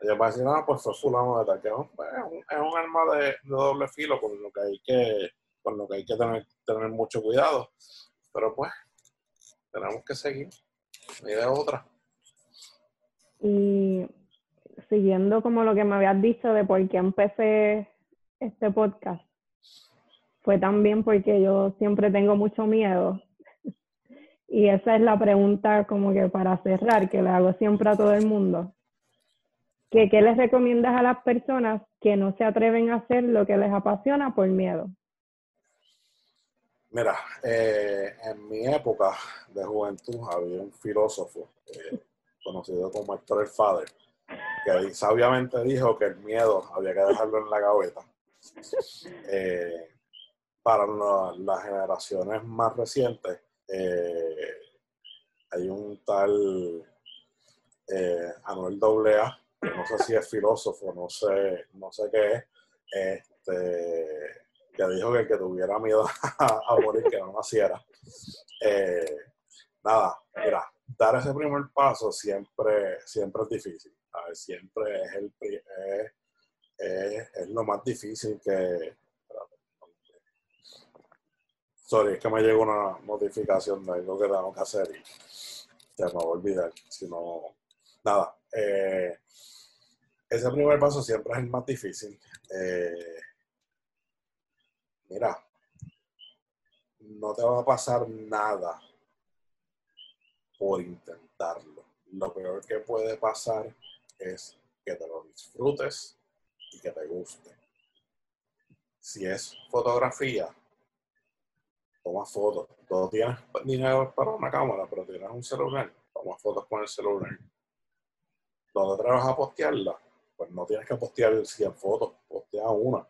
S3: Ellos van a decir, no, pues fue fulano de tal, que es un, es un arma de, de, doble filo con lo que hay que, con lo que, hay que tener, tener mucho cuidado. Pero pues, tenemos que seguir. Ni de otra.
S2: Y siguiendo como lo que me habías dicho de por qué empecé este podcast, fue también porque yo siempre tengo mucho miedo. Y esa es la pregunta como que para cerrar, que le hago siempre a todo el mundo. ¿Qué, ¿Qué les recomiendas a las personas que no se atreven a hacer lo que les apasiona por miedo?
S3: Mira, eh, en mi época de juventud había un filósofo eh, conocido como Héctor el Father, que sabiamente dijo que el miedo había que dejarlo en la gaveta. Eh, para las generaciones más recientes, hay un tal Anuel AA, no sé si es filósofo, no sé, no sé qué es, este, que dijo que el que tuviera miedo a, morir, que no naciera. Eh, nada, mira, dar ese primer paso siempre, siempre es difícil. Siempre es, el, es, es, lo más difícil que... Sorry, es que me llegó una notificación de algo que tengo que hacer y ya me voy a olvidar. Si no, nada. Eh, ese primer paso siempre es el más difícil. Eh, mira, no te va a pasar nada por intentarlo. Lo peor que puede pasar es que te lo disfrutes y que te guste. Si es fotografía, toma fotos. Todo tienes dinero para una cámara, pero tienes un celular, toma fotos con el celular. ¿Dónde te vas a postearla? Pues no tienes que postear 100 fotos, postea una.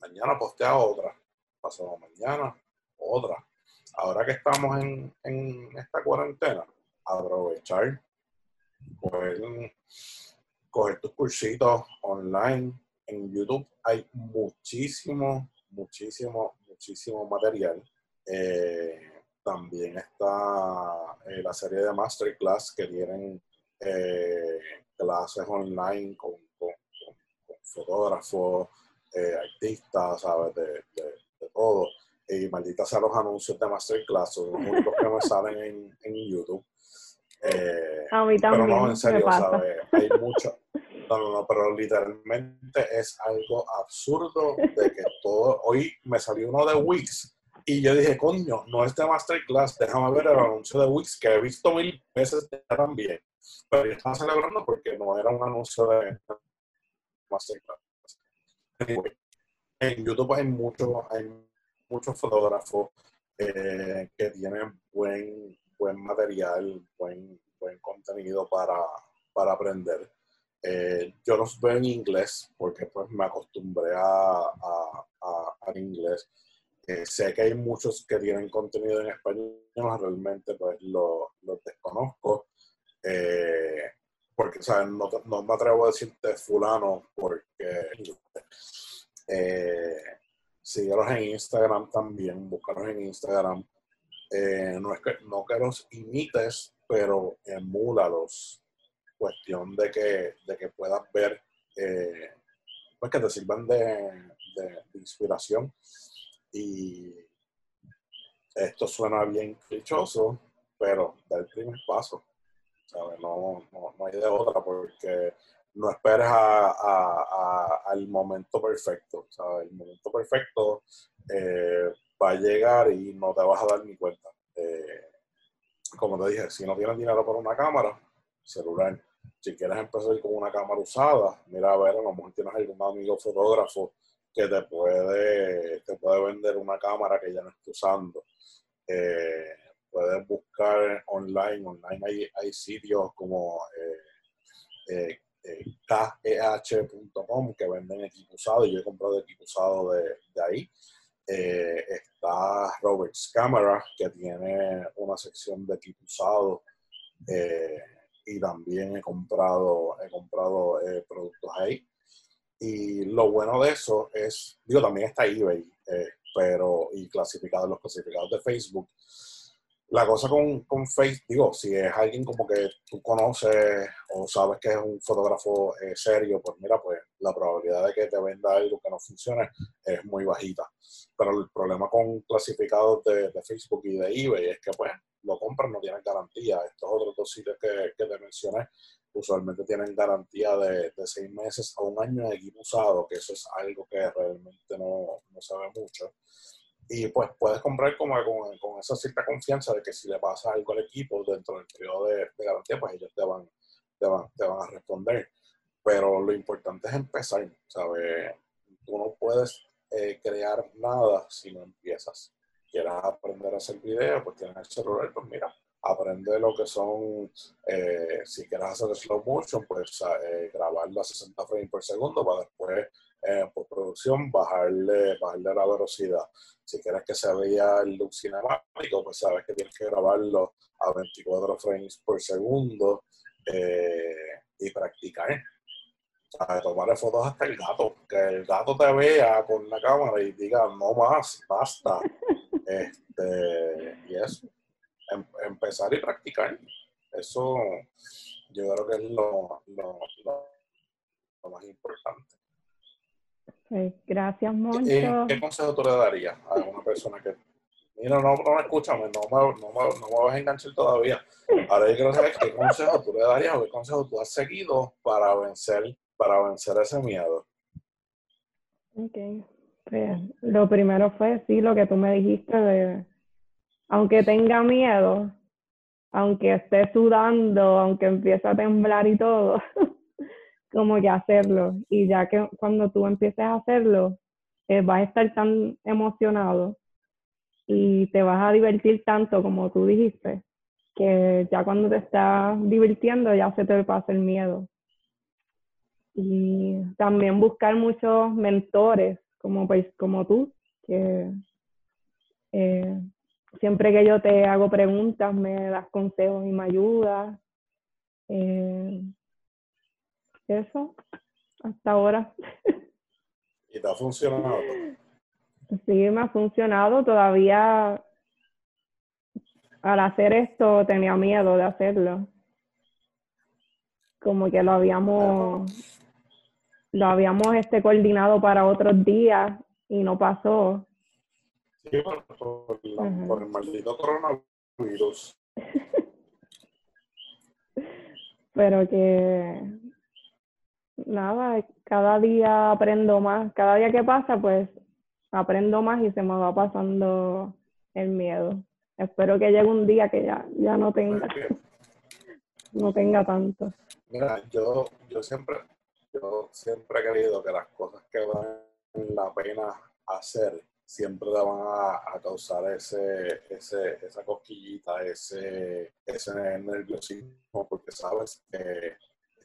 S3: Mañana postea otra. Pasado mañana, otra. Ahora que estamos en, en esta cuarentena, aprovechar, coger, coger tus cursitos online. En YouTube hay muchísimo, muchísimo, muchísimo material. Eh, también está eh, la serie de Masterclass que tienen eh, clases online con, con, con fotógrafos, eh, artistas, ¿sabes? De, de, de, todo. Y maldita sea los anuncios de Masterclass, son los únicos que me salen en, en YouTube. Eh,
S2: a mí también.
S3: Pero no, en serio, ¿sabes? Hay mucho. No, no, no, pero literalmente es algo absurdo de que todo. Hoy me salió uno de Wix y yo dije, coño, no es de Masterclass, déjame ver el anuncio de Wix que he visto mil veces también. Pero yo estaba celebrando porque no era un anuncio de Masterclass en YouTube hay muchos muchos fotógrafos eh, que tienen buen, buen material, buen, buen contenido para, para aprender. Eh, yo los veo en inglés porque pues me acostumbré a, a, inglés. Eh, sé que hay muchos que tienen contenido en español, realmente pues los lo desconozco. Eh, porque ¿sabes? No, no, me atrevo a decirte fulano porque eh, síguelos en Instagram también, búscalos en Instagram. Eh, no es que no que los imites, pero emúlalos. Cuestión de que, de que puedas ver, eh, pues que te sirvan de, de, inspiración. Y esto suena bien clichoso, pero da el primer paso. No, no, no hay de otra porque no esperes a, al momento perfecto. El momento perfecto eh, va a llegar y no te vas a dar ni cuenta. Eh, como te dije, si no tienes dinero para una cámara, celular. Si quieres empezar con una cámara usada, mira a ver, a lo mejor tienes algún amigo fotógrafo que te puede, te puede vender una cámara que ya no esté usando. Eh, puedes buscar online, online hay, hay sitios como eh, eh, keh.com que venden equipo usado, yo he comprado equipo usado de, de ahí. está Roberts Camera, que tiene una sección de equipo usado y también he comprado, he comprado productos ahí. Y lo bueno de eso es, digo, también está eBay, eh, pero, y clasificado, los clasificados de Facebook. La cosa con, con Facebook, digo, si es alguien como que tú conoces o sabes que es un fotógrafo eh, serio, pues mira, pues la probabilidad de que te venda algo que no funcione es muy bajita. Pero el problema con clasificados de, de Facebook y de eBay es que pues lo compran, no tienen garantía. Estos otros dos sitios que, que te mencioné usualmente tienen garantía de, de, seis meses a un año de equipo usado, que eso es algo que realmente no, no se ve mucho. Y pues puedes comprar como con, con, esa cierta confianza de que si le pasa algo al equipo dentro del periodo de, de garantía, pues ellos te van, te, van, te van a responder. Pero lo importante es empezar, ¿sabes? Tú no puedes eh, crear nada si no empiezas. Quieres aprender a hacer video, pues tienes el celular, pues mira, aprende lo que son, eh, si quieres hacer slow motion, pues eh, grabarlo a 60 frames por segundo para después eh, por producción bajarle, bajarle la velocidad. Si quieres que se vea el look cinemático, pues sabes que tienes que grabarlo a 24 frames por segundo eh, y practicar. O sea, tomarle fotos hasta el gato, que el gato te vea con la cámara y diga, no más, basta. este, y eso. Em, empezar y practicar. Eso yo creo que es lo, lo, lo, más importante.
S2: Gracias, Moncho.
S3: ¿Qué, consejo tú le darías a una persona que, mira, no, no escúchame, no me, no, me, no me vas a enganchar todavía? Ahora yo quiero saber qué consejo tú le darías o qué consejo tú has seguido para vencer, para vencer ese miedo.
S2: Ok. Pues, lo primero fue, sí, lo que tú me dijiste de aunque tenga miedo, aunque esté sudando, aunque empiece a temblar y todo, como que hacerlo. Y ya que cuando tú empieces a hacerlo, eh, vas a estar tan emocionado y te vas a divertir tanto como tú dijiste, que ya cuando te estás divirtiendo ya se te pasa el miedo. Y también buscar muchos mentores como, pues, como tú, que eh, siempre que yo te hago preguntas, me das consejos y me ayudas. Eh, eso, hasta ahora.
S3: ¿Y te ha funcionado?
S2: Sí, me ha funcionado. Todavía al hacer esto tenía miedo de hacerlo. Como que lo habíamos, lo habíamos este coordinado para otros días y no pasó.
S3: Sí, por, el maldito coronavirus.
S2: Pero que nada, cada día aprendo más. Cada día que pasa, pues aprendo más y se me va pasando el miedo. Espero que llegue un día que ya, ya no tenga, no tenga tanto.
S3: Mira, yo, yo siempre, yo siempre he querido que las cosas que valen la pena hacer siempre te van a, causar ese, ese, esa cosquillita, ese, ese nerviosismo, porque sabes que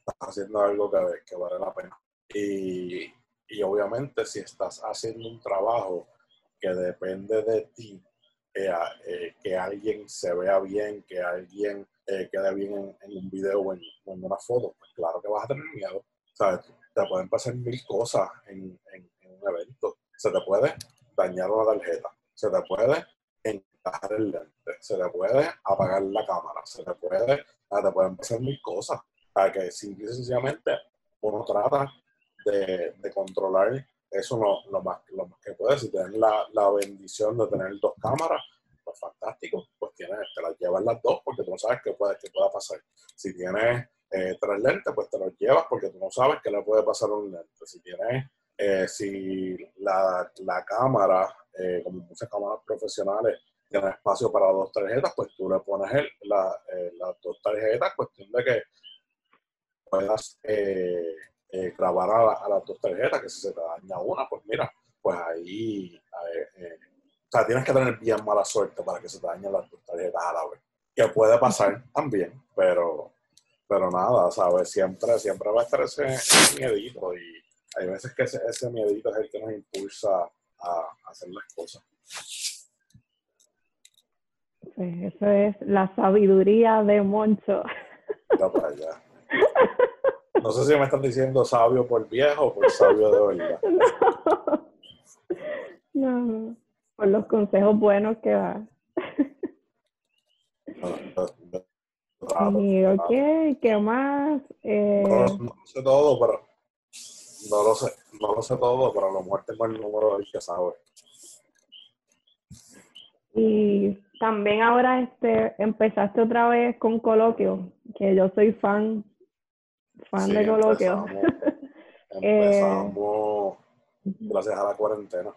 S3: estás haciendo algo que, vale la pena. Y, y, obviamente si estás haciendo un trabajo que depende de ti, eh, que alguien se vea bien, que alguien eh, quede bien en, un video o en, una foto, pues claro que vas a tener miedo. ¿sabes? Te pueden pasar mil cosas en, en un evento. Se te puede dañar una tarjeta, se te puede encajar el lente, se te puede apagar la cámara, se te puede, te pueden pasar mil cosas. Para que simple y sencillamente uno trata de, controlar eso lo, lo, más, lo más que puede. Si tienes la, la, bendición de tener dos cámaras, pues fantástico, pues tienes, te las llevas las dos porque tú no sabes qué puede, qué pueda pasar. Si tienes eh, tres lentes, pues te los llevas porque tú no sabes qué le puede pasar a un lente. Si tienes eh, si la, la cámara, eh, como muchas cámaras profesionales, tiene espacio para dos tarjetas, pues tú le pones el, la, eh, las dos tarjetas, cuestión de que puedas eh, eh, grabar a, las dos tarjetas, que si se te daña una, pues mira, pues ahí, eh, o sea, tienes que tener bien mala suerte para que se te dañen las dos tarjetas a la vez. Que puede pasar también, pero, pero nada, ¿sabes? Siempre, siempre va a estar ese, miedito y hay veces que ese, ese miedito es el que nos impulsa a, hacer las cosas.
S2: eso es la sabiduría de Moncho.
S3: No sé si me están diciendo sabio por viejo o por sabio de verdad.
S2: No, por los consejos buenos que da. Y ok, ¿qué más?
S3: Eh... No, no, sé todo, pero no lo sé, no lo sé todo, pero a lo mejor tengo el número del que sabe.
S2: Y también ahora este empezaste otra vez con coloquio, que yo soy fan, fan de coloquio.
S3: Empezamos, eh, gracias a la cuarentena.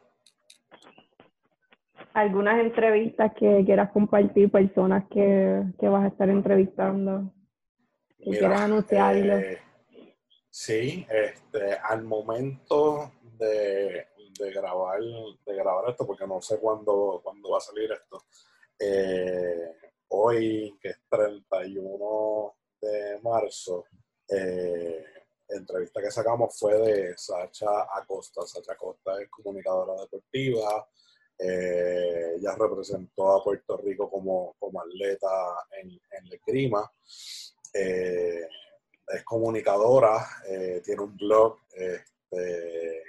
S2: Algunas entrevistas que quieras compartir, personas que, que vas a estar entrevistando, que quieras anunciarlo. Eh,
S3: sí, este, al momento de, de, grabar, de grabar esto, porque no sé cuándo, cuándo va a salir esto. Eh, hoy, que es 31 de marzo, eh, entrevista que sacamos fue de Sacha Acosta. Sacha Acosta es comunicadora deportiva. Eh, ella representó a Puerto Rico como, como atleta en, en clima. Eh, es comunicadora, tiene un blog. Este,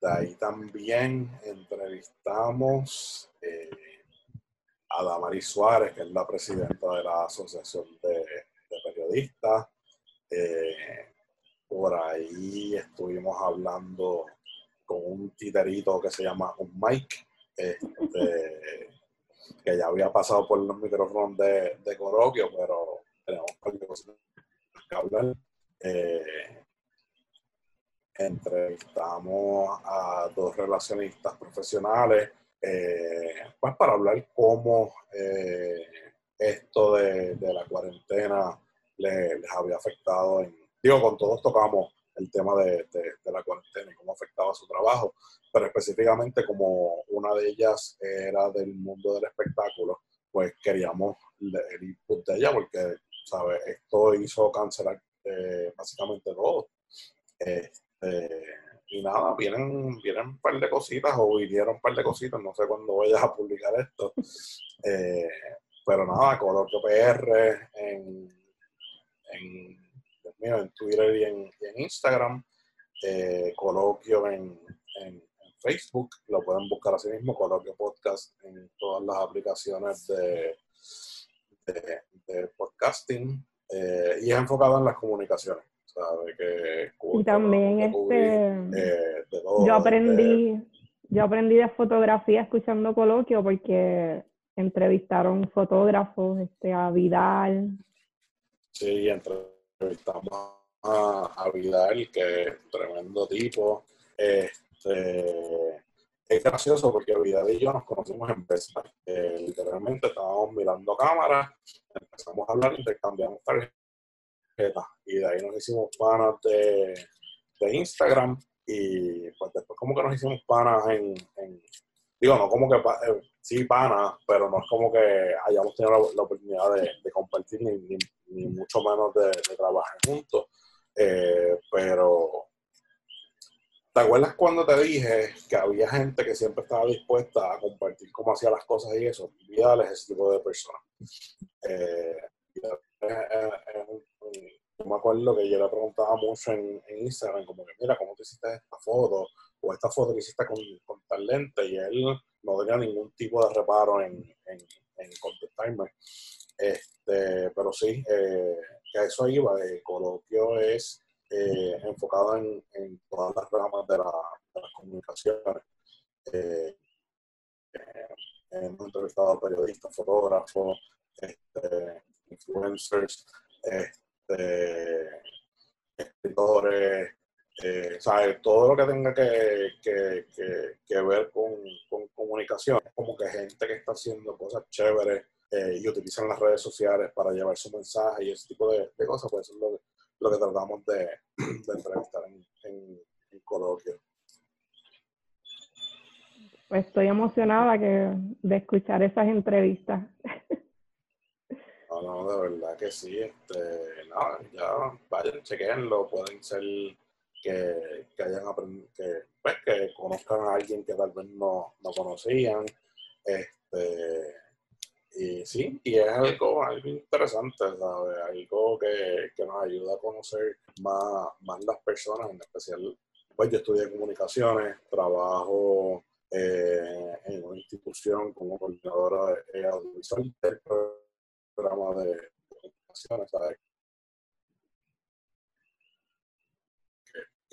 S3: de ahí también entrevistamos a Damaris Suárez, que es la presidenta de la Asociación de, Periodistas. Eh, por ahí estuvimos hablando con un titerito que se llama un Mike, este, que ya había pasado por los micrófonos de, de Coroquio, pero tenemos cosas que hablar. Eh, entrevistamos a dos relacionistas profesionales eh, pues para hablar cómo eh, esto de, la cuarentena les, había afectado. En, digo, con todos tocamos el tema de, la cuarentena y cómo afectaba su trabajo, pero específicamente como una de ellas era del mundo del espectáculo, pues queríamos el input de ella porque, ¿sabes? Esto hizo cancelar eh, básicamente todo. Este, y nada, vienen, vienen un par de cositas o vinieron un par de cositas, no sé cuándo vayas a publicar esto. Eh, pero nada, Coloquio PR en, en, en Twitter y en, Instagram, eh, Coloquio en, en, Facebook, lo pueden buscar así mismo, Coloquio Podcast en todas las aplicaciones de, de, podcasting eh, y es enfocado en las comunicaciones. Que
S2: y también este, eh, yo aprendí, yo aprendí de fotografía escuchando coloquio porque entrevistaron fotógrafos, este, a Vidal.
S3: Sí, entrevistamos a, Vidal, que es tremendo tipo. Este, es gracioso porque Vidal y yo nos conocimos en Vespa. literalmente estábamos mirando cámaras, empezamos a hablar, intercambiamos tarjetas y de ahí nos hicimos panas de, de Instagram y pues después como que nos hicimos panas en, digo, no como que eh, sí panas, pero no es como que hayamos tenido la, oportunidad de, compartir ni, ni, mucho menos de, trabajar juntos, eh, pero ¿te acuerdas cuando te dije que había gente que siempre estaba dispuesta a compartir cómo hacía las cosas y eso? Vidal es ese tipo de persona. Eh, yo me acuerdo que yo le preguntaba mucho en, Instagram, como que, mira, ¿cómo te hiciste esta foto? O esta foto que hiciste con, con tal lente, y él no tenía ningún tipo de reparo en, en, contestarme. Este, pero sí, eh, que a eso iba, el coloquio es eh, enfocado en, en, todas las ramas de, la, de las comunicaciones. Eh, eh hemos entrevistado a periodistas, fotógrafos, este, influencers, este, escritores, eh, todo lo que tenga que, que, que, ver con, con, comunicación, como que gente que está haciendo cosas chéveres eh, y utilizan las redes sociales para llevar su mensaje y ese tipo de, cosas, pues eso es lo, que tratamos de, entrevistar en, en, coloquio.
S2: Pues estoy emocionada que, de escuchar esas entrevistas.
S3: No, no, de verdad que sí. Este, no, ya vayan, chequenlo, pueden ser que, que hayan aprendido, que, pues, que conozcan a alguien que tal vez no, no conocían. Este, y sí, y es algo, algo interesante, ¿sabes? Algo que, que, nos ayuda a conocer más, más las personas, en especial, pues yo estudié comunicaciones, trabajo eh, en una institución como coordinadora de audiovisual del programa de, comunicaciones.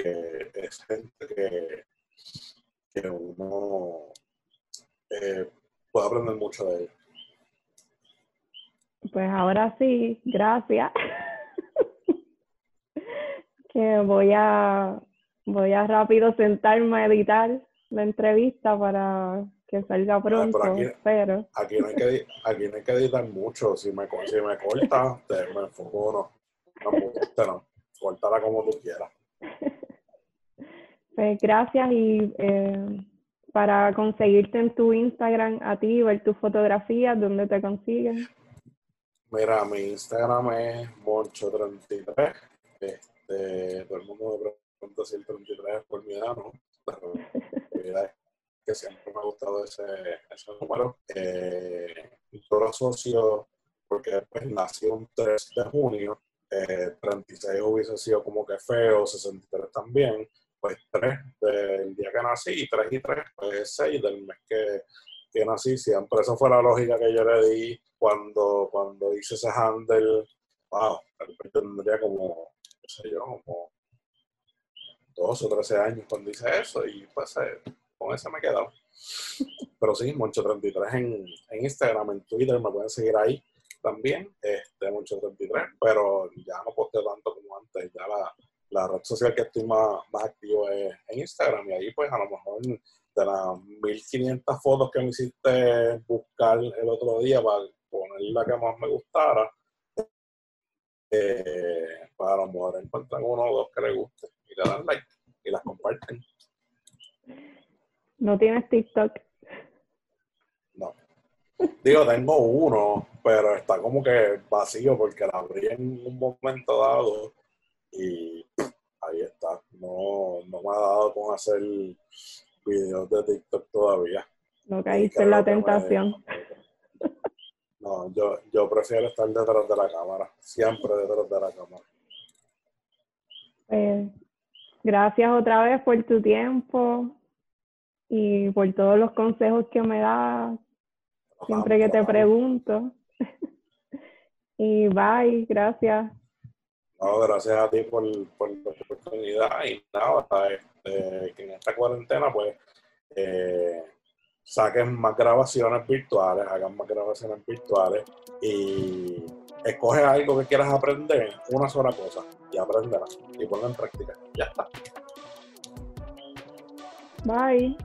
S3: Que, es gente que, que uno eh, puede aprender mucho de ellos.
S2: Pues ahora sí, gracias. que voy a voy a rápido sentarme a editar la entrevista para que salga pronto, pero,
S3: aquí, no hay que, aquí no hay que editar mucho, si me, si me corta, te, me enfoco, no, no, no, cortala como tú quieras.
S2: Pues gracias y eh, para conseguirte en tu Instagram a ti, ver tus fotografías, ¿dónde te consiguen?
S3: Mira, mi Instagram es Moncho33. Este, todo el mundo me pregunta si el 33 es por mi edad, ¿no? La que siempre me ha gustado ese, ese número. Eh, yo lo asocio porque después nació un 3 de junio. Eh, 36 hubiese sido como que feo, 63 también. Pues 3 del día que nací y 3 y 3, pues 6 del mes que, que nací. Siempre esa fue la lógica que yo le di cuando, cuando hice ese handle, wow, tendría como, qué sé yo, como 12 o 13 años cuando hice eso y pues eh, con eso me he quedado. Pero sí, Moncho33 en, en Instagram, en Twitter, me pueden seguir ahí también, este, Moncho33, pero ya no posteo tanto como antes, ya la, red social que estoy más, más activo es en Instagram y ahí pues a lo mejor de las 1500 fotos que me hiciste buscar el otro día para poner la que más me gustara, eh, para lo mejor encuentran uno o dos que les guste y le dan like y las comparten.
S2: ¿No tienes TikTok?
S3: No. Digo, tengo uno, pero está como que vacío porque la abrí en un momento dado y ahí está. No, no me ha dado con hacer videos de TikTok todavía.
S2: No caíste en la tentación.
S3: No, yo, yo prefiero estar detrás de la cámara, siempre detrás de la cámara.
S2: Pues, gracias otra vez por tu tiempo y por todos los consejos que me das siempre que te pregunto. y bye, gracias.
S3: Gracias a ti por, por la oportunidad y nada, este, que en esta cuarentena pues eh, saquen más grabaciones virtuales, hagan más grabaciones virtuales y escoge algo que quieras aprender, una sola cosa, y aprenderla y ponla en práctica. Ya está.
S2: Bye.